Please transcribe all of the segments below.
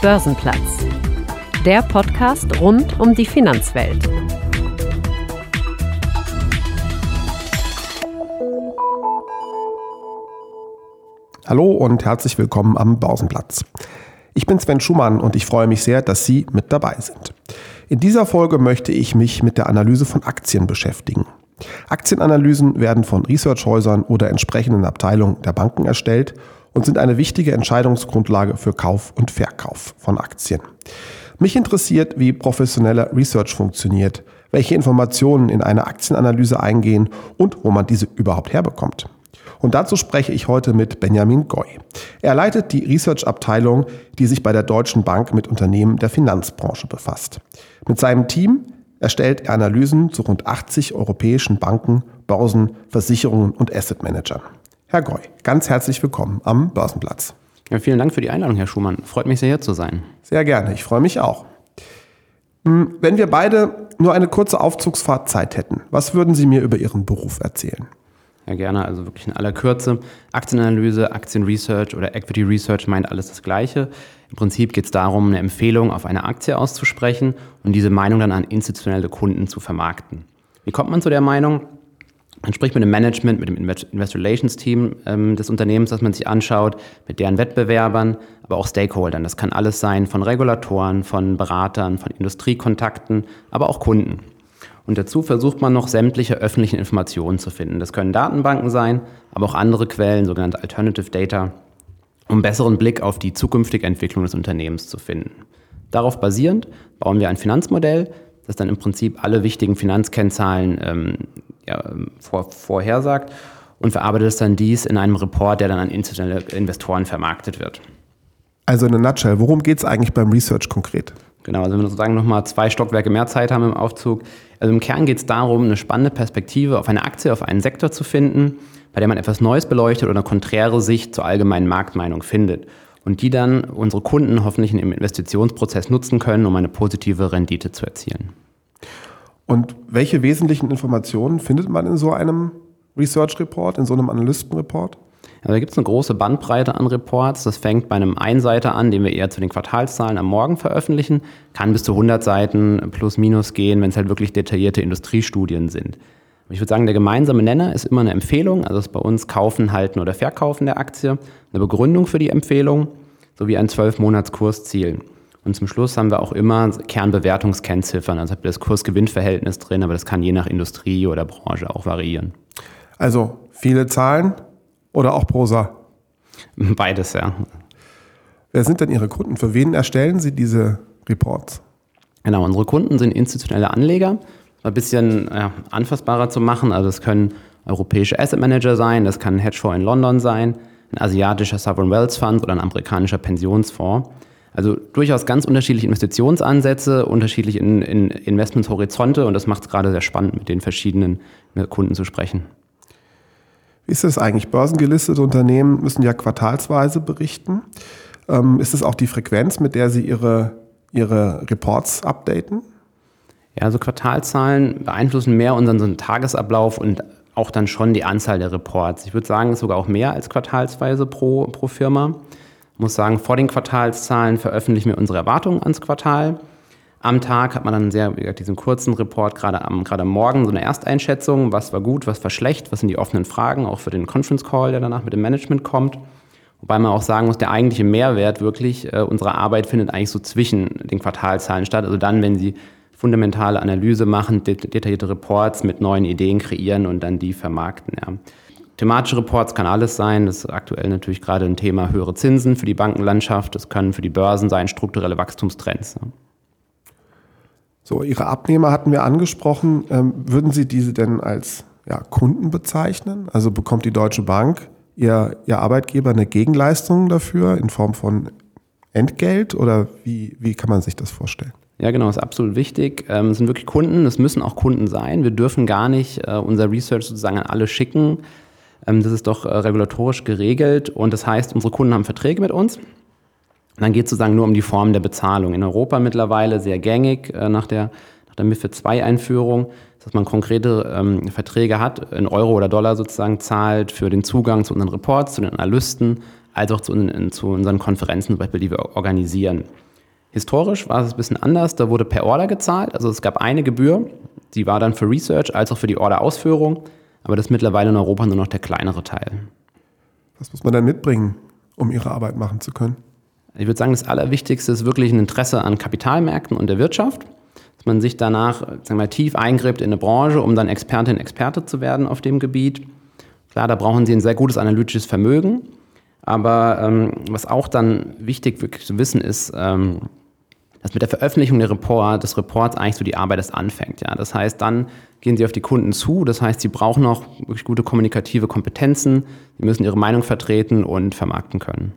Börsenplatz. Der Podcast rund um die Finanzwelt. Hallo und herzlich willkommen am Börsenplatz. Ich bin Sven Schumann und ich freue mich sehr, dass Sie mit dabei sind. In dieser Folge möchte ich mich mit der Analyse von Aktien beschäftigen. Aktienanalysen werden von Researchhäusern oder entsprechenden Abteilungen der Banken erstellt und sind eine wichtige Entscheidungsgrundlage für Kauf und Verkauf von Aktien. Mich interessiert, wie professioneller Research funktioniert, welche Informationen in eine Aktienanalyse eingehen und wo man diese überhaupt herbekommt. Und dazu spreche ich heute mit Benjamin Goy. Er leitet die Research-Abteilung, die sich bei der Deutschen Bank mit Unternehmen der Finanzbranche befasst. Mit seinem Team erstellt er Analysen zu rund 80 europäischen Banken, Börsen, Versicherungen und Asset Managern. Herr Goy, ganz herzlich willkommen am Börsenplatz. Ja, vielen Dank für die Einladung, Herr Schumann. Freut mich sehr, hier zu sein. Sehr gerne, ich freue mich auch. Hm, wenn wir beide nur eine kurze Aufzugsfahrt Zeit hätten, was würden Sie mir über Ihren Beruf erzählen? Ja, gerne. Also wirklich in aller Kürze. Aktienanalyse, Aktienresearch oder Equity Research meint alles das Gleiche. Im Prinzip geht es darum, eine Empfehlung auf eine Aktie auszusprechen und diese Meinung dann an institutionelle Kunden zu vermarkten. Wie kommt man zu der Meinung? Man spricht mit dem Management, mit dem Investor Relations Team ähm, des Unternehmens, das man sich anschaut, mit deren Wettbewerbern, aber auch Stakeholdern. Das kann alles sein von Regulatoren, von Beratern, von Industriekontakten, aber auch Kunden. Und dazu versucht man noch sämtliche öffentlichen Informationen zu finden. Das können Datenbanken sein, aber auch andere Quellen, sogenannte Alternative Data, um besseren Blick auf die zukünftige Entwicklung des Unternehmens zu finden. Darauf basierend bauen wir ein Finanzmodell, das dann im Prinzip alle wichtigen Finanzkennzahlen ähm, vor, vorhersagt und verarbeitet es dann dies in einem Report, der dann an institutionelle Investoren vermarktet wird. Also in a nutshell, worum geht es eigentlich beim Research konkret? Genau, also wenn wir sozusagen nochmal zwei Stockwerke mehr Zeit haben im Aufzug. Also im Kern geht es darum, eine spannende Perspektive auf eine Aktie, auf einen Sektor zu finden, bei der man etwas Neues beleuchtet oder eine konträre Sicht zur allgemeinen Marktmeinung findet. Und die dann unsere Kunden hoffentlich im Investitionsprozess nutzen können, um eine positive Rendite zu erzielen. Und welche wesentlichen Informationen findet man in so einem Research Report, in so einem Analystenreport? Also da gibt es eine große Bandbreite an Reports. Das fängt bei einem Einseiter an, den wir eher zu den Quartalszahlen am Morgen veröffentlichen, kann bis zu 100 Seiten plus minus gehen, wenn es halt wirklich detaillierte Industriestudien sind. Ich würde sagen, der gemeinsame Nenner ist immer eine Empfehlung, also ist bei uns Kaufen, Halten oder Verkaufen der Aktie, eine Begründung für die Empfehlung sowie ein 12-Monats-Kursziel. Und zum Schluss haben wir auch immer Kernbewertungskennziffern. Also das Kurs-Gewinn-Verhältnis drin, aber das kann je nach Industrie oder Branche auch variieren. Also viele Zahlen oder auch Prosa? Beides, ja. Wer sind denn Ihre Kunden? Für wen erstellen Sie diese Reports? Genau, unsere Kunden sind institutionelle Anleger. Ein bisschen ja, anfassbarer zu machen. Also es können europäische Asset Manager sein, das kann ein Hedgefonds in London sein, ein asiatischer Sovereign Wealth Fund oder ein amerikanischer Pensionsfonds. Also durchaus ganz unterschiedliche Investitionsansätze, unterschiedliche in, in Investmentshorizonte und das macht es gerade sehr spannend, mit den verschiedenen Kunden zu sprechen. Wie ist das eigentlich? Börsengelistete Unternehmen müssen ja quartalsweise berichten. Ähm, ist es auch die Frequenz, mit der Sie Ihre, Ihre Reports updaten? Ja, also Quartalzahlen beeinflussen mehr unseren Tagesablauf und auch dann schon die Anzahl der Reports. Ich würde sagen, sogar auch mehr als quartalsweise pro, pro Firma. Ich muss sagen, vor den Quartalszahlen veröffentlichen wir unsere Erwartungen ans Quartal. Am Tag hat man dann sehr, wie gesagt, diesen kurzen Report, gerade am, gerade am Morgen, so eine Ersteinschätzung, was war gut, was war schlecht, was sind die offenen Fragen, auch für den Conference Call, der danach mit dem Management kommt. Wobei man auch sagen muss, der eigentliche Mehrwert wirklich äh, unserer Arbeit findet eigentlich so zwischen den Quartalzahlen statt. Also dann, wenn Sie fundamentale Analyse machen, detaillierte Reports mit neuen Ideen kreieren und dann die vermarkten. Ja. Thematische Reports kann alles sein. Das ist aktuell natürlich gerade ein Thema höhere Zinsen für die Bankenlandschaft. Das können für die Börsen sein, strukturelle Wachstumstrends. So, Ihre Abnehmer hatten wir angesprochen. Ähm, würden Sie diese denn als ja, Kunden bezeichnen? Also bekommt die Deutsche Bank, ihr, ihr Arbeitgeber, eine Gegenleistung dafür in Form von Entgelt oder wie, wie kann man sich das vorstellen? Ja, genau, ist absolut wichtig. Ähm, es sind wirklich Kunden, es müssen auch Kunden sein. Wir dürfen gar nicht äh, unser Research sozusagen an alle schicken. Ähm, das ist doch äh, regulatorisch geregelt und das heißt, unsere Kunden haben Verträge mit uns. Und dann geht es sozusagen nur um die Form der Bezahlung. In Europa mittlerweile sehr gängig äh, nach der, nach der MIFID II-Einführung, dass man konkrete ähm, Verträge hat, in Euro oder Dollar sozusagen zahlt für den Zugang zu unseren Reports, zu den Analysten, als auch zu, in, zu unseren Konferenzen, zum Beispiel, die wir organisieren. Historisch war es ein bisschen anders. Da wurde per Order gezahlt. Also es gab eine Gebühr, die war dann für Research als auch für die Order-Ausführung. Aber das ist mittlerweile in Europa nur noch der kleinere Teil. Was muss man dann mitbringen, um ihre Arbeit machen zu können? Ich würde sagen, das Allerwichtigste ist wirklich ein Interesse an Kapitalmärkten und der Wirtschaft. Dass man sich danach sagen wir, mal, tief eingräbt in eine Branche, um dann Expertin, Experte zu werden auf dem Gebiet. Klar, da brauchen Sie ein sehr gutes analytisches Vermögen. Aber ähm, was auch dann wichtig wirklich zu wissen ist, ähm, dass mit der Veröffentlichung der Report, des Reports eigentlich so die Arbeit erst anfängt. Ja? Das heißt, dann gehen sie auf die Kunden zu. Das heißt, sie brauchen auch wirklich gute kommunikative Kompetenzen. Sie müssen ihre Meinung vertreten und vermarkten können.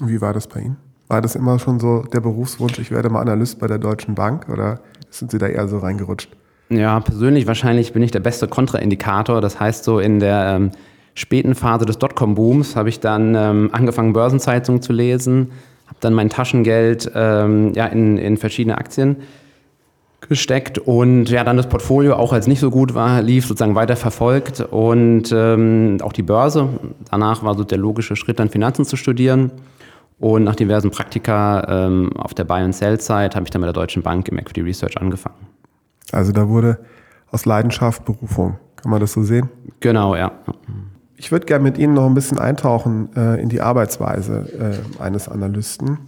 Wie war das bei Ihnen? War das immer schon so der Berufswunsch, ich werde mal Analyst bei der Deutschen Bank oder sind Sie da eher so reingerutscht? Ja, persönlich wahrscheinlich bin ich der beste Kontraindikator. Das heißt, so in der ähm, späten Phase des Dotcom-Booms habe ich dann ähm, angefangen, Börsenzeitungen zu lesen, habe dann mein Taschengeld ähm, ja, in, in verschiedene Aktien gesteckt und ja, dann das Portfolio, auch als nicht so gut war, lief sozusagen weiter verfolgt und ähm, auch die Börse. Danach war so der logische Schritt, dann Finanzen zu studieren. Und nach diversen Praktika ähm, auf der Buy- and Sell-Side habe ich dann mit der Deutschen Bank im Equity Research angefangen. Also da wurde aus Leidenschaft Berufung. Kann man das so sehen? Genau, ja. Ich würde gerne mit Ihnen noch ein bisschen eintauchen äh, in die Arbeitsweise äh, eines Analysten.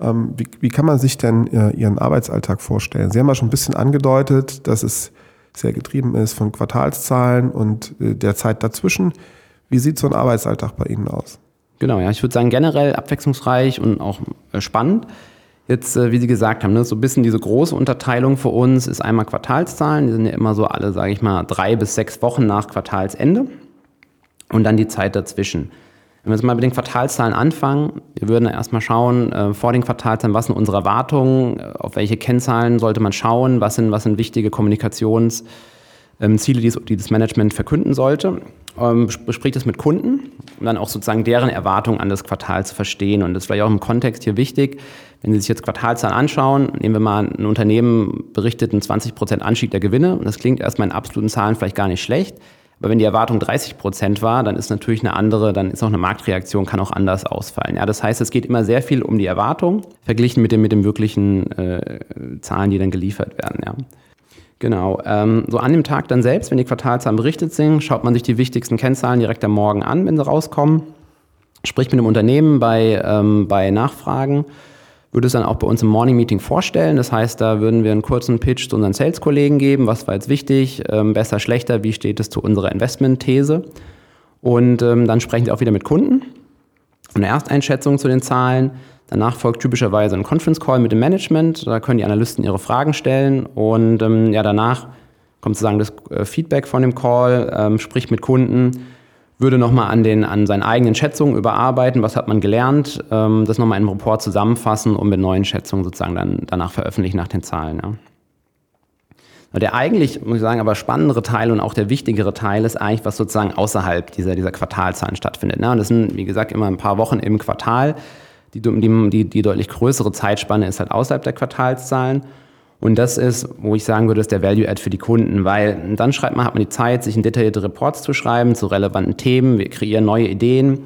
Ähm, wie, wie, kann man sich denn äh, Ihren Arbeitsalltag vorstellen? Sie haben ja schon ein bisschen angedeutet, dass es sehr getrieben ist von Quartalszahlen und äh, der Zeit dazwischen. Wie sieht so ein Arbeitsalltag bei Ihnen aus? Genau, ja, ich würde sagen generell abwechslungsreich und auch äh, spannend. Jetzt, äh, wie Sie gesagt haben, ne, so ein bisschen diese große Unterteilung für uns ist einmal Quartalszahlen. Die sind ja immer so alle, sage ich mal, drei bis sechs Wochen nach Quartalsende. Und dann die Zeit dazwischen. Wenn wir jetzt mal mit den Quartalszahlen anfangen, wir würden erstmal schauen, äh, vor den Quartalszahlen, was sind unsere Erwartungen, äh, auf welche Kennzahlen sollte man schauen, was sind, was sind wichtige Kommunikationsziele, ähm, die, das Management verkünden sollte. Ähm, bespricht es mit Kunden, um dann auch sozusagen deren Erwartungen an das Quartal zu verstehen. Und das ist vielleicht auch im Kontext hier wichtig. Wenn Sie sich jetzt Quartalzahlen anschauen, nehmen wir mal ein Unternehmen berichtet einen 20% Anstieg der Gewinne. Und das klingt erstmal in absoluten Zahlen vielleicht gar nicht schlecht. Aber wenn die Erwartung 30 Prozent war, dann ist natürlich eine andere, dann ist auch eine Marktreaktion, kann auch anders ausfallen. Ja, das heißt, es geht immer sehr viel um die Erwartung, verglichen mit den, mit den wirklichen äh, Zahlen, die dann geliefert werden. Ja. Genau. Ähm, so an dem Tag dann selbst, wenn die Quartalzahlen berichtet sind, schaut man sich die wichtigsten Kennzahlen direkt am Morgen an, wenn sie rauskommen. Spricht mit dem Unternehmen bei, ähm, bei Nachfragen. Würde es dann auch bei uns im Morning Meeting vorstellen. Das heißt, da würden wir einen kurzen Pitch zu unseren Sales-Kollegen geben. Was war jetzt wichtig? Ähm, besser, schlechter? Wie steht es zu unserer Investment-These? Und ähm, dann sprechen wir auch wieder mit Kunden. Eine Ersteinschätzung zu den Zahlen Danach folgt typischerweise ein Conference Call mit dem Management. Da können die Analysten ihre Fragen stellen und ähm, ja, danach kommt sozusagen das äh, Feedback von dem Call, ähm, spricht mit Kunden, würde nochmal an, an seinen eigenen Schätzungen überarbeiten, was hat man gelernt, ähm, das nochmal in einem Report zusammenfassen und mit neuen Schätzungen sozusagen dann danach veröffentlichen nach den Zahlen. Ja. Der eigentlich, muss ich sagen, aber spannendere Teil und auch der wichtigere Teil ist eigentlich, was sozusagen außerhalb dieser, dieser Quartalzahlen stattfindet. Ne? Und das sind, wie gesagt, immer ein paar Wochen im Quartal. Die, die, die deutlich größere Zeitspanne ist halt außerhalb der Quartalszahlen. Und das ist, wo ich sagen würde, ist der Value-Add für die Kunden, weil dann schreibt man, hat man die Zeit, sich in detaillierte Reports zu schreiben zu relevanten Themen. Wir kreieren neue Ideen,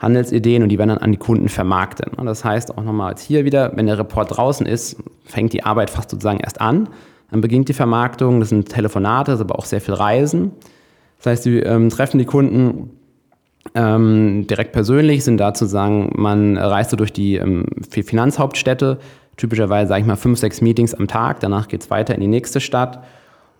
Handelsideen und die werden dann an die Kunden vermarktet. Und das heißt auch nochmal als hier wieder, wenn der Report draußen ist, fängt die Arbeit fast sozusagen erst an. Dann beginnt die Vermarktung, das sind Telefonate, das ist aber auch sehr viel Reisen. Das heißt, sie ähm, treffen die Kunden ähm, direkt persönlich sind da zu sagen, man reist durch die ähm, Finanzhauptstädte, typischerweise sage ich mal fünf, sechs Meetings am Tag, danach geht es weiter in die nächste Stadt.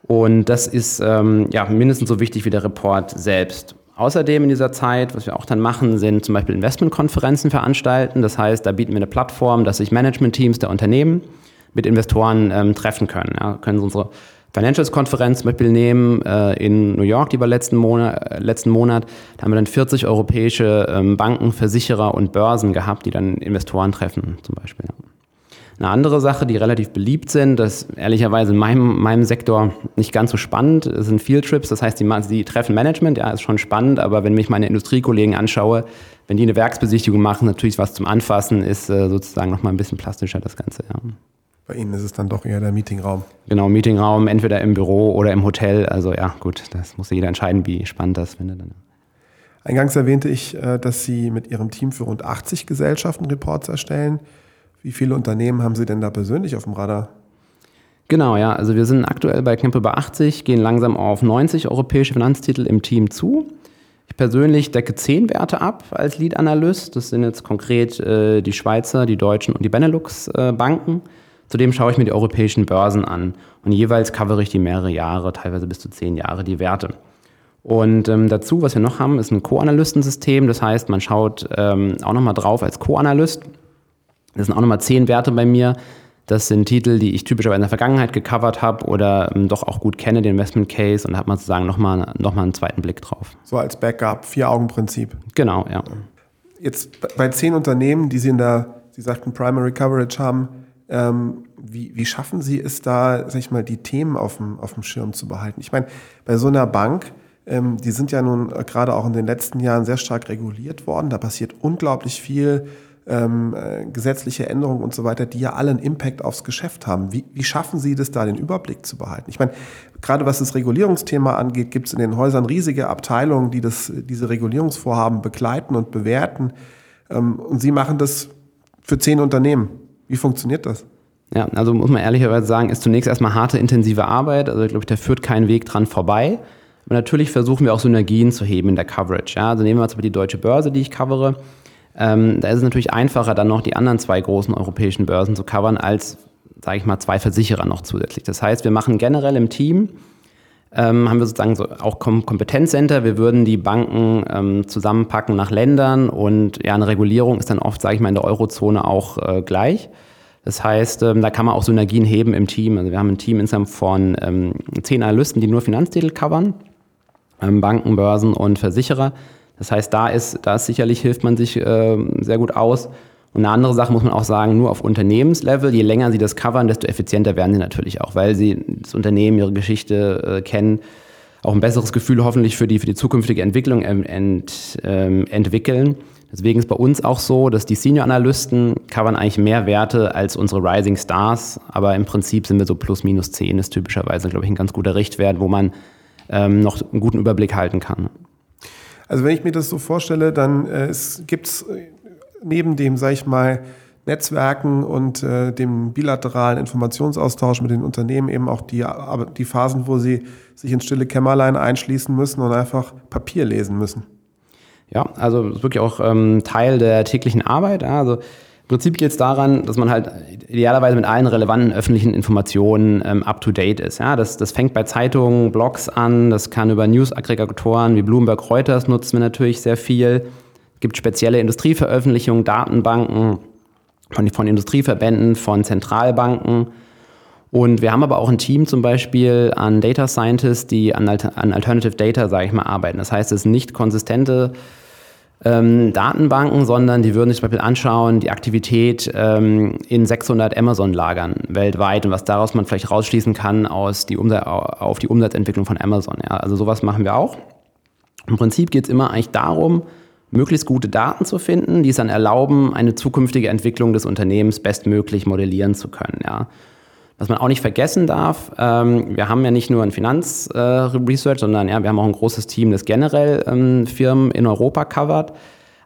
Und das ist ähm, ja, mindestens so wichtig wie der Report selbst. Außerdem in dieser Zeit, was wir auch dann machen, sind zum Beispiel Investmentkonferenzen veranstalten. Das heißt, da bieten wir eine Plattform, dass sich Managementteams der Unternehmen mit Investoren ähm, treffen können. Ja, können sie unsere Financials-Konferenz zum Beispiel nehmen äh, in New York, die war letzten Monat, äh, letzten Monat. Da haben wir dann 40 europäische ähm, Banken, Versicherer und Börsen gehabt, die dann Investoren treffen zum Beispiel. Ja. Eine andere Sache, die relativ beliebt sind, das ist ehrlicherweise in meinem, meinem Sektor nicht ganz so spannend, sind Field Trips. Das heißt, die, die treffen Management, ja, ist schon spannend, aber wenn mich meine Industriekollegen anschaue, wenn die eine Werksbesichtigung machen, natürlich was zum Anfassen, ist äh, sozusagen nochmal ein bisschen plastischer das Ganze. Ja. Bei Ihnen ist es dann doch eher der Meetingraum. Genau, Meetingraum, entweder im Büro oder im Hotel. Also ja, gut, das muss jeder entscheiden, wie spannend das findet. Eingangs erwähnte ich, äh, dass Sie mit Ihrem Team für rund 80 Gesellschaften Reports erstellen. Wie viele Unternehmen haben Sie denn da persönlich auf dem Radar? Genau, ja. Also wir sind aktuell bei knapp über 80, gehen langsam auf 90 europäische Finanztitel im Team zu. Ich persönlich decke zehn Werte ab als Lead-Analyst. Das sind jetzt konkret äh, die Schweizer, die Deutschen und die Benelux-Banken. Äh, Zudem schaue ich mir die europäischen Börsen an und jeweils covere ich die mehrere Jahre, teilweise bis zu zehn Jahre, die Werte. Und ähm, dazu, was wir noch haben, ist ein Co-Analystensystem. Das heißt, man schaut ähm, auch nochmal drauf als Co-Analyst. Das sind auch nochmal zehn Werte bei mir. Das sind Titel, die ich typischerweise in der Vergangenheit gecovert habe oder ähm, doch auch gut kenne, den Investment Case, und da hat man sozusagen nochmal noch mal einen zweiten Blick drauf. So als Backup, Vier-Augen-Prinzip. Genau, ja. Jetzt bei zehn Unternehmen, die Sie in der, Sie sagten, Primary Coverage haben, ähm, wie, wie schaffen Sie es da, sag ich mal, die Themen auf dem, auf dem Schirm zu behalten? Ich meine, bei so einer Bank, ähm, die sind ja nun gerade auch in den letzten Jahren sehr stark reguliert worden. Da passiert unglaublich viel ähm, äh, gesetzliche Änderungen und so weiter, die ja alle einen Impact aufs Geschäft haben. Wie, wie schaffen Sie das da, den Überblick zu behalten? Ich meine, gerade was das Regulierungsthema angeht, gibt es in den Häusern riesige Abteilungen, die das, diese Regulierungsvorhaben begleiten und bewerten. Ähm, und Sie machen das für zehn Unternehmen. Wie funktioniert das? Ja, also muss man ehrlicherweise sagen, ist zunächst erstmal harte, intensive Arbeit. Also ich glaube, da führt kein Weg dran vorbei. Aber natürlich versuchen wir auch Synergien zu heben in der Coverage. Ja, also nehmen wir zum Beispiel die deutsche Börse, die ich covere. Ähm, da ist es natürlich einfacher, dann noch die anderen zwei großen europäischen Börsen zu covern, als, sage ich mal, zwei Versicherer noch zusätzlich. Das heißt, wir machen generell im Team, ähm, haben wir sozusagen so auch Kom Kompetenzcenter. Wir würden die Banken ähm, zusammenpacken nach Ländern und ja, eine Regulierung ist dann oft, sage ich mal, in der Eurozone auch äh, gleich. Das heißt, ähm, da kann man auch Synergien heben im Team. Also wir haben ein Team insgesamt von ähm, zehn Analysten, die nur Finanztitel covern, ähm, Banken, Börsen und Versicherer. Das heißt, da ist, da ist sicherlich hilft man sich äh, sehr gut aus. Und eine andere Sache muss man auch sagen, nur auf Unternehmenslevel, je länger sie das covern, desto effizienter werden sie natürlich auch, weil sie das Unternehmen, ihre Geschichte äh, kennen, auch ein besseres Gefühl hoffentlich für die, für die zukünftige Entwicklung ent, ähm, entwickeln. Deswegen ist bei uns auch so, dass die Senior-Analysten covern eigentlich mehr Werte als unsere Rising Stars, aber im Prinzip sind wir so plus minus 10, ist typischerweise, glaube ich, ein ganz guter Richtwert, wo man ähm, noch einen guten Überblick halten kann. Also wenn ich mir das so vorstelle, dann äh, gibt es äh, neben dem, sage ich mal, Netzwerken und äh, dem bilateralen Informationsaustausch mit den Unternehmen eben auch die, die Phasen, wo sie sich ins stille Kämmerlein einschließen müssen und einfach Papier lesen müssen. Ja, also ist wirklich auch ähm, Teil der täglichen Arbeit. Also Prinzip geht es daran, dass man halt idealerweise mit allen relevanten öffentlichen Informationen ähm, up-to-date ist. Ja, das, das fängt bei Zeitungen, Blogs an, das kann über News-Aggregatoren wie Bloomberg Reuters nutzen wir natürlich sehr viel. Es gibt spezielle Industrieveröffentlichungen, Datenbanken von, von Industrieverbänden, von Zentralbanken. Und wir haben aber auch ein Team zum Beispiel an Data Scientists, die an, an Alternative Data, sage ich mal, arbeiten. Das heißt, es sind nicht konsistente ähm, Datenbanken, sondern die würden sich zum Beispiel anschauen, die Aktivität ähm, in 600 Amazon-Lagern weltweit und was daraus man vielleicht rausschließen kann aus die auf die Umsatzentwicklung von Amazon. Ja, also sowas machen wir auch. Im Prinzip geht es immer eigentlich darum, möglichst gute Daten zu finden, die es dann erlauben, eine zukünftige Entwicklung des Unternehmens bestmöglich modellieren zu können. Ja. Was man auch nicht vergessen darf, ähm, wir haben ja nicht nur ein Finanzresearch, äh, sondern ja, wir haben auch ein großes Team, das generell ähm, Firmen in Europa covert,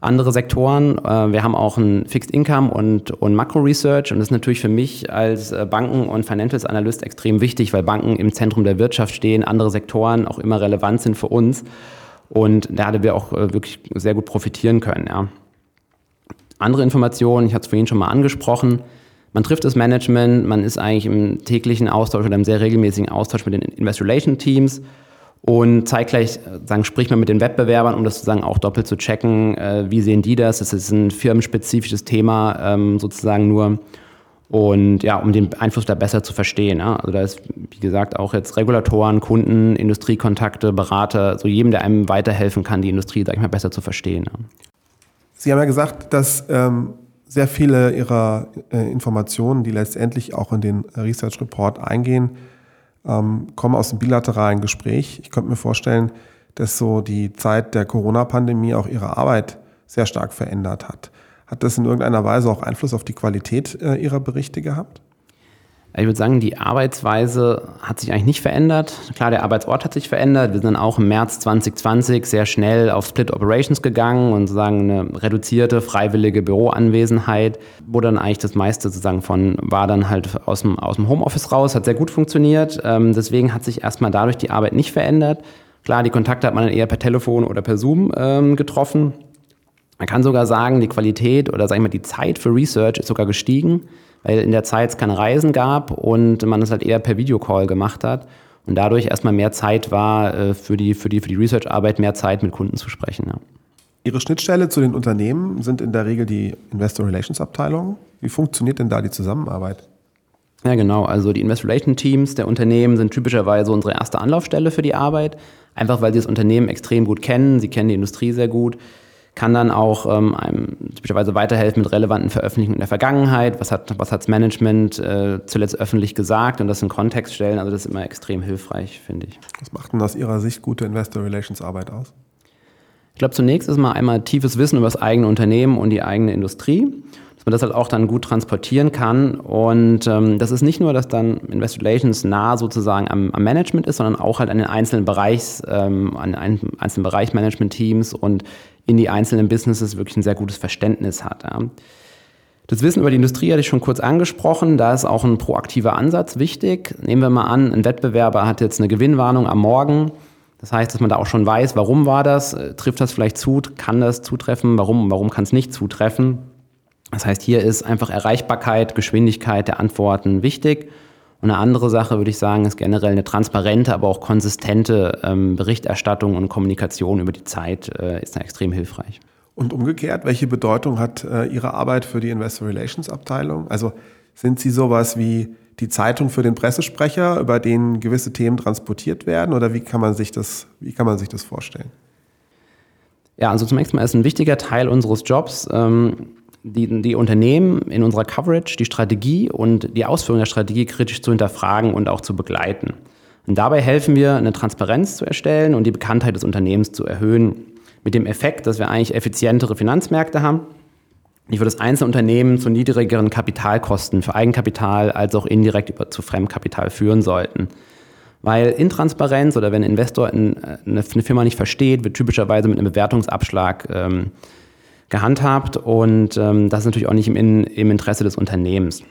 andere Sektoren. Äh, wir haben auch ein Fixed Income und, und Makro Research und das ist natürlich für mich als äh, Banken- und Financials Analyst extrem wichtig, weil Banken im Zentrum der Wirtschaft stehen, andere Sektoren auch immer relevant sind für uns und da hadden wir auch äh, wirklich sehr gut profitieren können. Ja. Andere Informationen, ich hatte es vorhin schon mal angesprochen, man trifft das Management, man ist eigentlich im täglichen Austausch oder im sehr regelmäßigen Austausch mit den Investor Relation Teams und zeitgleich äh, sagen, spricht man mit den Wettbewerbern, um das sozusagen auch doppelt zu checken, äh, wie sehen die das? Das ist ein firmenspezifisches Thema ähm, sozusagen nur und ja, um den Einfluss da besser zu verstehen. Ja? Also da ist, wie gesagt, auch jetzt Regulatoren, Kunden, Industriekontakte, Berater, so jedem, der einem weiterhelfen kann, die Industrie, sag ich mal, besser zu verstehen. Ja? Sie haben ja gesagt, dass ähm, sehr viele ihrer äh, Informationen, die letztendlich auch in den Research Report eingehen, ähm, kommen aus dem bilateralen Gespräch. Ich könnte mir vorstellen, dass so die Zeit der Corona-Pandemie auch ihre Arbeit sehr stark verändert hat. Hat das in irgendeiner Weise auch Einfluss auf die Qualität äh, Ihrer Berichte gehabt? Ich würde sagen, die Arbeitsweise hat sich eigentlich nicht verändert. Klar, der Arbeitsort hat sich verändert. Wir sind dann auch im März 2020 sehr schnell auf Split Operations gegangen und sozusagen eine reduzierte, freiwillige Büroanwesenheit, wo dann eigentlich das meiste sozusagen von, war dann halt aus dem, aus dem Homeoffice raus, hat sehr gut funktioniert. Ähm, deswegen hat sich erstmal dadurch die Arbeit nicht verändert. Klar, die Kontakte hat man dann eher per Telefon oder per Zoom ähm, getroffen. Man kann sogar sagen, die Qualität oder sag ich mal die Zeit für Research ist sogar gestiegen weil in der Zeit es keine Reisen gab und man es halt eher per Videocall gemacht hat und dadurch erstmal mehr Zeit war, äh, für die, für die, für die Research-Arbeit mehr Zeit mit Kunden zu sprechen. Ja. Ihre Schnittstelle zu den Unternehmen sind in der Regel die Investor Relations Abteilung. Wie funktioniert denn da die Zusammenarbeit? Ja, genau. Also die Investor Relations Teams der Unternehmen sind typischerweise unsere erste Anlaufstelle für die Arbeit. Einfach weil sie das Unternehmen extrem gut kennen. Sie kennen die Industrie sehr gut kann dann auch ähm, einem typischerweise weiterhelfen mit relevanten Veröffentlichungen in der Vergangenheit. Was hat was hat's Management äh, zuletzt öffentlich gesagt und das in Kontext stellen. Also das ist immer extrem hilfreich, finde ich. Was macht denn aus Ihrer Sicht gute Investor Relations Arbeit aus? Ich glaube, zunächst ist mal einmal tiefes Wissen über das eigene Unternehmen und die eigene Industrie, man das halt auch dann gut transportieren kann. Und ähm, das ist nicht nur, dass dann Investor Relations nah sozusagen am, am Management ist, sondern auch halt an den einzelnen Bereichs, ähm, an den einzelnen Bereichmanagement-Teams und in die einzelnen Businesses wirklich ein sehr gutes Verständnis hat. Ja. Das Wissen über die Industrie hatte ich schon kurz angesprochen. Da ist auch ein proaktiver Ansatz wichtig. Nehmen wir mal an, ein Wettbewerber hat jetzt eine Gewinnwarnung am Morgen. Das heißt, dass man da auch schon weiß, warum war das, äh, trifft das vielleicht zu, kann das zutreffen, warum, warum kann es nicht zutreffen. Das heißt, hier ist einfach Erreichbarkeit, Geschwindigkeit der Antworten wichtig. Und eine andere Sache, würde ich sagen, ist generell eine transparente, aber auch konsistente ähm, Berichterstattung und Kommunikation über die Zeit äh, ist da extrem hilfreich. Und umgekehrt, welche Bedeutung hat äh, Ihre Arbeit für die Investor Relations Abteilung? Also sind Sie sowas wie die Zeitung für den Pressesprecher, über den gewisse Themen transportiert werden? Oder wie kann man sich das, wie kann man sich das vorstellen? Ja, also zunächst mal ist ein wichtiger Teil unseres Jobs, ähm, die, die Unternehmen in unserer Coverage, die Strategie und die Ausführung der Strategie kritisch zu hinterfragen und auch zu begleiten. Und dabei helfen wir, eine Transparenz zu erstellen und die Bekanntheit des Unternehmens zu erhöhen, mit dem Effekt, dass wir eigentlich effizientere Finanzmärkte haben, die für das Einzelunternehmen zu niedrigeren Kapitalkosten für Eigenkapital als auch indirekt über zu Fremdkapital führen sollten. Weil Intransparenz oder wenn ein Investor in, äh, eine, Firma nicht versteht, wird typischerweise mit einem Bewertungsabschlag ähm, gehandhabt und ähm, das ist natürlich auch nicht im, im Interesse des Unternehmens.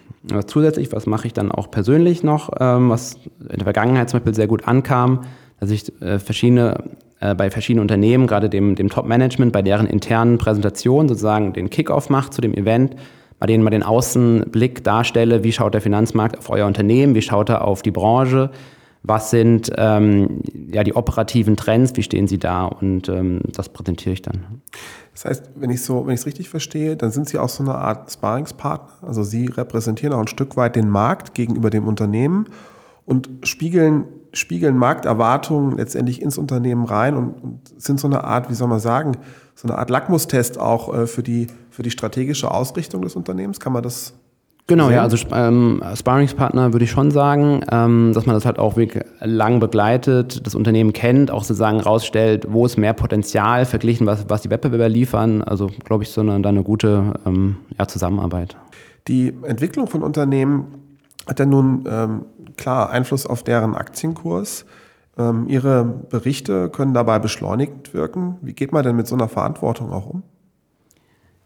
Zusätzlich, was mache ich dann auch persönlich noch, ähm, was in der Vergangenheit zum Beispiel sehr gut ankam, dass ich äh, verschiedene, äh, bei verschiedenen Unternehmen, gerade dem, dem Top-Management, bei deren internen Präsentationen sozusagen den Kick-Off macht zu dem Event, bei denen man den Außenblick darstelle, wie schaut der Finanzmarkt auf euer Unternehmen, wie schaut er auf die Branche, was sind ähm, ja, die operativen Trends, wie stehen sie da und ähm, das präsentiere ich dann. Das heißt, wenn ich so, wenn ich es richtig verstehe, dann sind Sie auch so eine Art Sparingspartner. Also Sie repräsentieren auch ein Stück weit den Markt gegenüber dem Unternehmen und spiegeln, spiegeln Markterwartungen letztendlich ins Unternehmen rein und, und sind so eine Art, wie soll man sagen, so eine Art Lackmustest auch äh, für die, für die strategische Ausrichtung des Unternehmens. Kann man das Genau, ja, also ähm, Sparringspartner würde ich schon sagen, ähm, dass man das halt auch wirklich lang begleitet, das Unternehmen kennt, auch sozusagen rausstellt, wo ist mehr Potenzial verglichen, was, was die Wettbewerber liefern. Also glaube ich, sondern da eine gute ähm, ja, Zusammenarbeit. Die Entwicklung von Unternehmen hat ja nun ähm, klar Einfluss auf deren Aktienkurs. Ähm, ihre Berichte können dabei beschleunigt wirken. Wie geht man denn mit so einer Verantwortung auch um?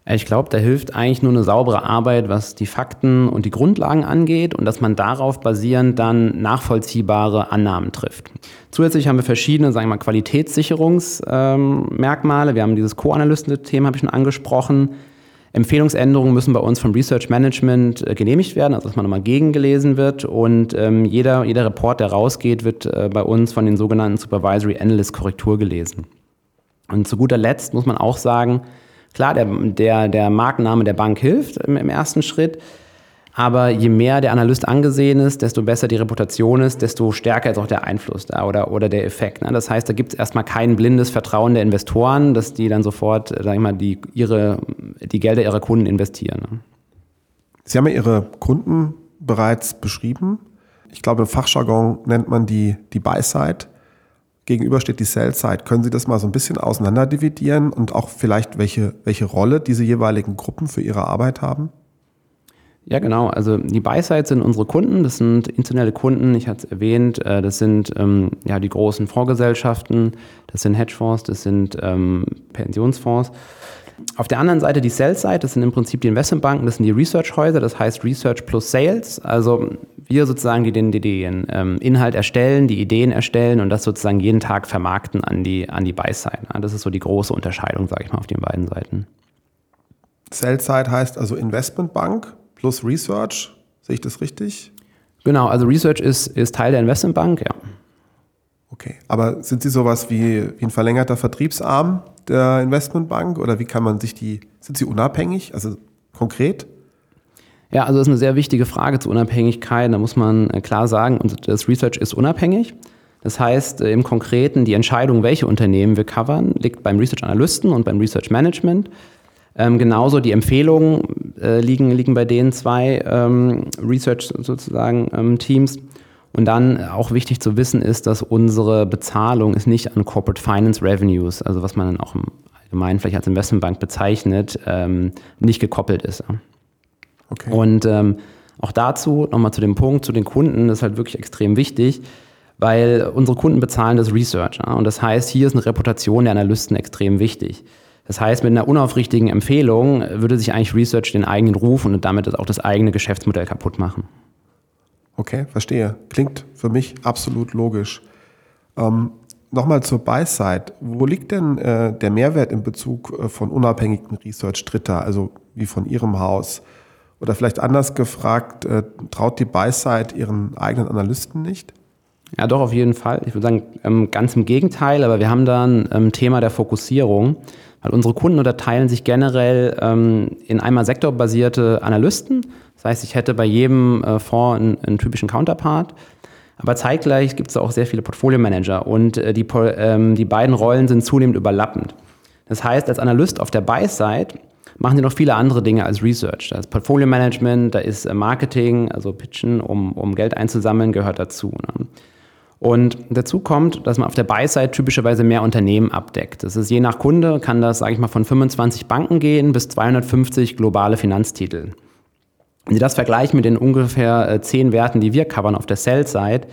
Ich glaube, da hilft eigentlich nur eine saubere Arbeit, was die Fakten und die Grundlagen angeht und dass man darauf basierend dann nachvollziehbare Annahmen trifft. Zusätzlich haben wir verschiedene, sagen wir mal, Qualitätssicherungsmerkmale. Ähm, wir haben dieses Co-Analysten-Thema, habe ich schon angesprochen. Empfehlungsänderungen müssen bei uns vom Research Management äh, genehmigt werden, also dass man nochmal gegengelesen wird. Und ähm, jeder, jeder Report, der rausgeht, wird äh, bei uns von den sogenannten Supervisory Analysts Korrektur gelesen. Und zu guter Letzt muss man auch sagen, Klar, der, der, der Markenname der Bank hilft im, im ersten Schritt. Aber je mehr der Analyst angesehen ist, desto besser die Reputation ist, desto stärker ist auch der Einfluss da oder, oder der Effekt. Ne? Das heißt, da gibt es erstmal kein blindes Vertrauen der Investoren, dass die dann sofort, sag ich mal, die, ihre, die Gelder ihrer Kunden investieren. Ne? Sie haben ja Ihre Kunden bereits beschrieben. Ich glaube, im Fachjargon nennt man die, die Buy-Side gegenüber steht die Sell-Side. Können Sie das mal so ein bisschen auseinanderdividieren und auch vielleicht welche, welche Rolle diese jeweiligen Gruppen für ihre Arbeit haben? Ja, genau. Also die Buy-Side sind unsere Kunden. Das sind institutionelle Kunden. Ich hatte es erwähnt. Äh, das sind ähm, ja die großen Fondsgesellschaften. Das sind Hedgefonds. Das sind ähm, Pensionsfonds. Auf der anderen Seite die Sell-Side. Das sind im Prinzip die Investmentbanken. Das sind die Research-Häuser. Das heißt Research plus Sales. Also wir sozusagen, die den, die den ähm, Inhalt erstellen, die Ideen erstellen und das sozusagen jeden Tag vermarkten an die, an die Buy-Side. Das ist so die große Unterscheidung, sage ich mal, auf den beiden Seiten. Sell-Side heißt also Investmentbank plus Research. Sehe ich das richtig? Genau, also Research ist, ist Teil der Investmentbank, ja. Okay, aber sind Sie sowas wie, wie ein verlängerter Vertriebsarm der Investmentbank oder wie kann man sich die, sind Sie unabhängig, also konkret? Ja, also das ist eine sehr wichtige Frage zur Unabhängigkeit. Da muss man äh, klar sagen, das Research ist unabhängig. Das heißt, äh, im Konkreten, die Entscheidung, welche Unternehmen wir covern, liegt beim Research Analysten und beim Research Management. Ähm, genauso die Empfehlungen äh, liegen, liegen bei den zwei ähm, Research sozusagen ähm, Teams. Und dann auch wichtig zu wissen ist, dass unsere Bezahlung ist nicht an Corporate Finance Revenues, also was man dann auch im Allgemeinen vielleicht als Investmentbank bezeichnet, ähm, nicht gekoppelt ist. Okay. Und ähm, auch dazu nochmal zu dem Punkt, zu den Kunden, das ist halt wirklich extrem wichtig, weil unsere Kunden bezahlen das Research. Ja? Und das heißt, hier ist eine Reputation der Analysten extrem wichtig. Das heißt, mit einer unaufrichtigen Empfehlung würde sich eigentlich Research den eigenen Ruf und damit auch das eigene Geschäftsmodell kaputt machen. Okay, verstehe. Klingt für mich absolut logisch. Ähm, Nochmal zur Buy-Side. Wo liegt denn äh, der Mehrwert in Bezug äh, von unabhängigen Research Dritter, also wie von Ihrem Haus? Oder vielleicht anders gefragt, äh, traut die Buy-Side ihren eigenen Analysten nicht? Ja, doch, auf jeden Fall. Ich würde sagen, ähm, ganz im Gegenteil, aber wir haben da ein ähm, Thema der Fokussierung. Weil unsere Kunden unterteilen sich generell ähm, in einmal sektorbasierte Analysten. Das heißt, ich hätte bei jedem äh, Fonds einen, einen, typischen Counterpart. Aber zeitgleich gibt es auch sehr viele Portfolio-Manager und äh, die, ähm, die beiden Rollen sind zunehmend überlappend. Das heißt, als Analyst auf der Buy-Side machen sie noch viele andere Dinge als Research. Da ist Portfolio-Management, da ist äh, Marketing, also Pitchen, um, um Geld einzusammeln, gehört dazu. Ne? Und dazu kommt, dass man auf der Buy-Side typischerweise mehr Unternehmen abdeckt. Das ist je nach Kunde, kann das, sage ich mal, von 25 Banken gehen bis 250 globale Finanztitel. Wenn Sie das vergleichen mit den ungefähr 10 äh, Werten, die wir covern auf der Sell-Side,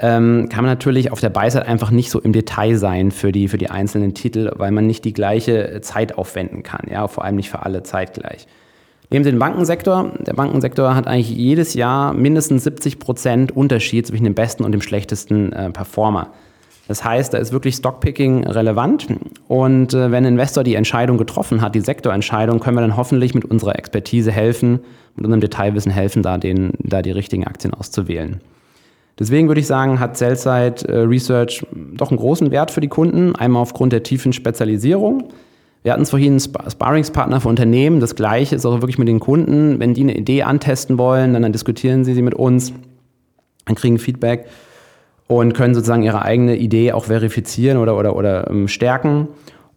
ähm, kann man natürlich auf der Buy-Side einfach nicht so im Detail sein für die, für die einzelnen Titel, weil man nicht die gleiche Zeit aufwenden kann. Ja, vor allem nicht für alle zeitgleich. Nehmen Sie den Bankensektor. Der Bankensektor hat eigentlich jedes Jahr mindestens 70 Prozent Unterschied zwischen dem besten und dem schlechtesten äh, Performer. Das heißt, da ist wirklich Stockpicking relevant. Und äh, wenn ein Investor die Entscheidung getroffen hat, die Sektorentscheidung, können wir dann hoffentlich mit unserer Expertise helfen, mit unserem Detailwissen helfen, da, den, da die richtigen Aktien auszuwählen. Deswegen würde ich sagen, hat Sellside äh, Research doch einen großen Wert für die Kunden. Einmal aufgrund der tiefen Spezialisierung. Wir hatten es vorhin einen Sparringspartner für Unternehmen. Das Gleiche ist auch wirklich mit den Kunden. Wenn die eine Idee antesten wollen, dann, dann diskutieren sie sie mit uns, dann kriegen Feedback und können sozusagen ihre eigene Idee auch verifizieren oder, oder, oder ähm, stärken.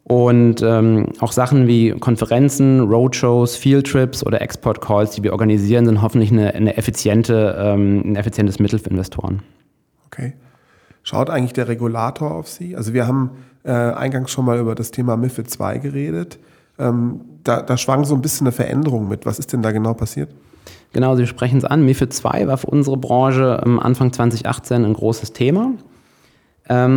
Und ähm, auch Sachen wie Konferenzen, Roadshows, Fieldtrips oder Export-Calls, die wir organisieren, sind hoffentlich eine, eine effiziente, ähm, ein effizientes Mittel für Investoren. Okay. Schaut eigentlich der Regulator auf Sie? Also wir haben äh, eingangs schon mal über das Thema MIFID 2 geredet. Ähm, da, da schwang so ein bisschen eine Veränderung mit. Was ist denn da genau passiert? Genau, Sie sprechen es an. MIFID 2 war für unsere Branche ähm, Anfang 2018 ein großes Thema,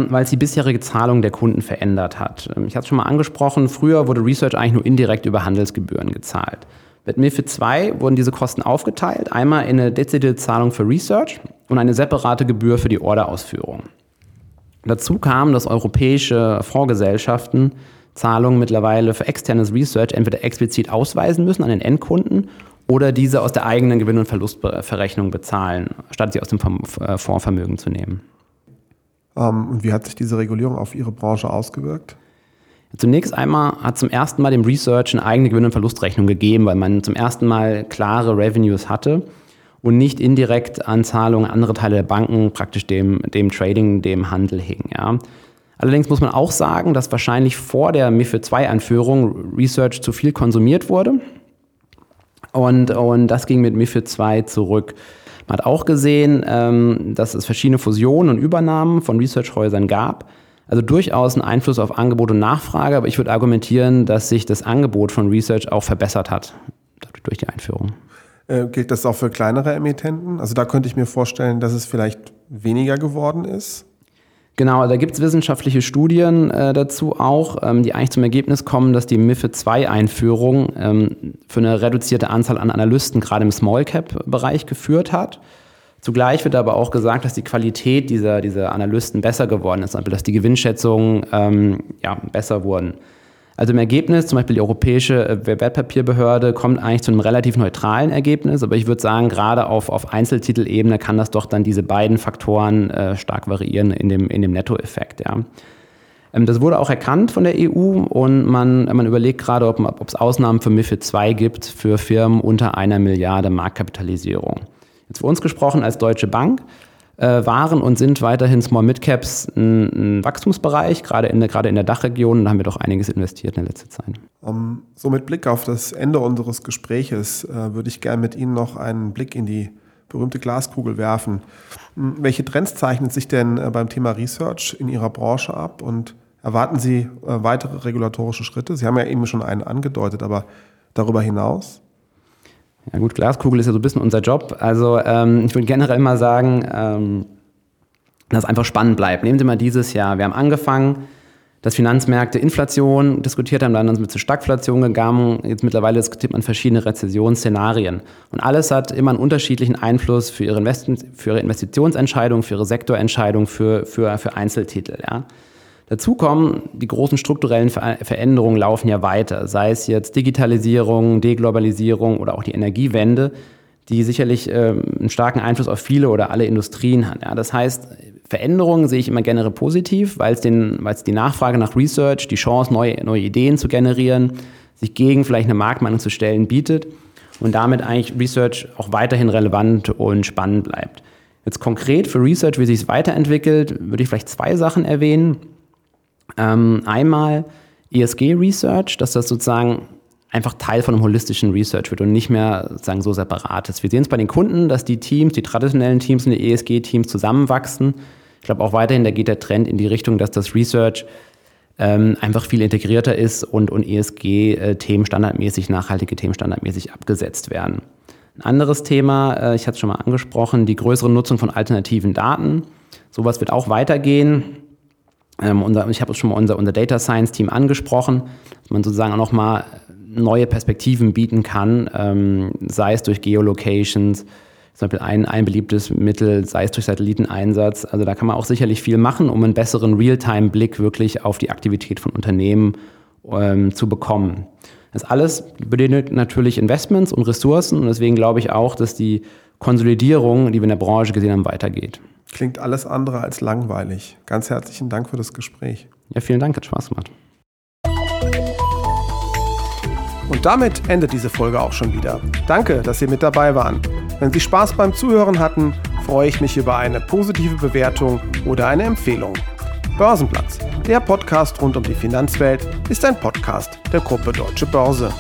weil es die bisherige Zahlung der Kunden verändert hat. Ähm, ich hatte es schon mal angesprochen, früher wurde Research eigentlich nur indirekt über Handelsgebühren gezahlt. Mit MIFID 2 wurden diese Kosten aufgeteilt, einmal in eine dezidierte Zahlung für Research und eine separate Gebühr für die Orderausführung. Dazu kam, dass europäische Fondsgesellschaften Zahlungen mittlerweile für externes Research entweder explizit ausweisen müssen an den Endkunden oder diese aus der eigenen Gewinn- und Verlustverrechnung bezahlen, statt sie aus dem äh, Fondsvermögen zu nehmen. Ähm, und wie hat sich diese Regulierung auf Ihre Branche ausgewirkt? Zunächst einmal hat zum ersten Mal dem Research eine eigene Gewinn- und Verlustrechnung gegeben, weil man zum ersten Mal klare Revenues hatte und nicht indirekt an Zahlungen andere Teile der Banken praktisch dem, dem Trading, dem Handel hingen. Ja. Allerdings muss man auch sagen, dass wahrscheinlich vor der MIFID II-Einführung Research zu viel konsumiert wurde. Und, und das ging mit MIFID II zurück. Man hat auch gesehen, ähm, dass es verschiedene Fusionen und Übernahmen von Researchhäusern gab. Also durchaus ein Einfluss auf Angebot und Nachfrage, aber ich würde argumentieren, dass sich das Angebot von Research auch verbessert hat durch die Einführung. Äh, gilt das auch für kleinere Emittenten? Also da könnte ich mir vorstellen, dass es vielleicht weniger geworden ist. Genau, da gibt es wissenschaftliche Studien äh, dazu auch, ähm, die eigentlich zum Ergebnis kommen, dass die MIFID II-Einführung ähm, für eine reduzierte Anzahl an Analysten gerade im Small-Cap-Bereich geführt hat. Zugleich wird aber auch gesagt, dass die Qualität dieser, dieser Analysten besser geworden ist, dass die Gewinnschätzungen ähm, ja, besser wurden. Also im Ergebnis, zum Beispiel die Europäische äh, Wertpapierbehörde kommt eigentlich zu einem relativ neutralen Ergebnis, aber ich würde sagen, gerade auf, auf Einzeltitelebene kann das doch dann diese beiden Faktoren äh, stark variieren in dem, in dem Nettoeffekt. Ja. Ähm, das wurde auch erkannt von der EU und man, man überlegt gerade, ob es Ausnahmen für MIFID II gibt für Firmen unter einer Milliarde Marktkapitalisierung. Jetzt für uns gesprochen als Deutsche Bank äh, waren und sind weiterhin Small Mid Caps ein, ein Wachstumsbereich, gerade in der, gerade in der Dachregion. Da haben wir doch einiges investiert in der letzten Zeit. Um, so mit Blick auf das Ende unseres Gespräches äh, würde ich gerne mit Ihnen noch einen Blick in die berühmte Glaskugel werfen. Hm, welche Trends zeichnen sich denn äh, beim Thema Research in Ihrer Branche ab und erwarten Sie äh, weitere regulatorische Schritte? Sie haben ja eben schon einen angedeutet, aber darüber hinaus? Ja gut, Glaskugel ist ja so ein bisschen unser Job. Also ähm, ich würde generell mal sagen, ähm, dass es einfach spannend bleibt. Nehmen Sie mal dieses Jahr. Wir haben angefangen, dass Finanzmärkte Inflation diskutiert haben, dann sind wir zu Stagflation gegangen. Jetzt mittlerweile diskutiert man verschiedene Rezessionsszenarien. Und alles hat immer einen unterschiedlichen Einfluss für Ihre, Invest für ihre Investitionsentscheidung, für Ihre Sektorentscheidung, für, für, für Einzeltitel. Ja. Dazu kommen, die großen strukturellen Veränderungen laufen ja weiter, sei es jetzt Digitalisierung, Deglobalisierung oder auch die Energiewende, die sicherlich äh, einen starken Einfluss auf viele oder alle Industrien hat. Ja, das heißt, Veränderungen sehe ich immer generell positiv, weil es, den, weil es die Nachfrage nach Research, die Chance, neue, neue Ideen zu generieren, sich gegen vielleicht eine Marktmeinung zu stellen, bietet und damit eigentlich Research auch weiterhin relevant und spannend bleibt. Jetzt konkret für Research, wie sich es weiterentwickelt, würde ich vielleicht zwei Sachen erwähnen. Ähm, einmal ESG Research, dass das sozusagen einfach Teil von einem holistischen Research wird und nicht mehr sozusagen so separat ist. Wir sehen es bei den Kunden, dass die Teams, die traditionellen Teams und die ESG-Teams zusammenwachsen. Ich glaube auch weiterhin, da geht der Trend in die Richtung, dass das Research ähm, einfach viel integrierter ist und, und ESG-Themen standardmäßig, nachhaltige Themen standardmäßig abgesetzt werden. Ein anderes Thema, äh, ich hatte es schon mal angesprochen, die größere Nutzung von alternativen Daten. Sowas wird auch weitergehen. Ähm, unser, ich habe schon mal unser, unser Data Science Team angesprochen, dass man sozusagen auch nochmal neue Perspektiven bieten kann, ähm, sei es durch Geolocations, zum Beispiel ein, ein beliebtes Mittel, sei es durch Satelliteneinsatz. Also da kann man auch sicherlich viel machen, um einen besseren Realtime-Blick wirklich auf die Aktivität von Unternehmen ähm, zu bekommen. Das alles bedeutet natürlich Investments und Ressourcen und deswegen glaube ich auch, dass die Konsolidierung, die wir in der Branche gesehen haben, weitergeht. Klingt alles andere als langweilig. Ganz herzlichen Dank für das Gespräch. Ja, vielen Dank, hat Spaß gemacht. Und damit endet diese Folge auch schon wieder. Danke, dass Sie mit dabei waren. Wenn Sie Spaß beim Zuhören hatten, freue ich mich über eine positive Bewertung oder eine Empfehlung. Börsenplatz, der Podcast rund um die Finanzwelt, ist ein Podcast der Gruppe Deutsche Börse.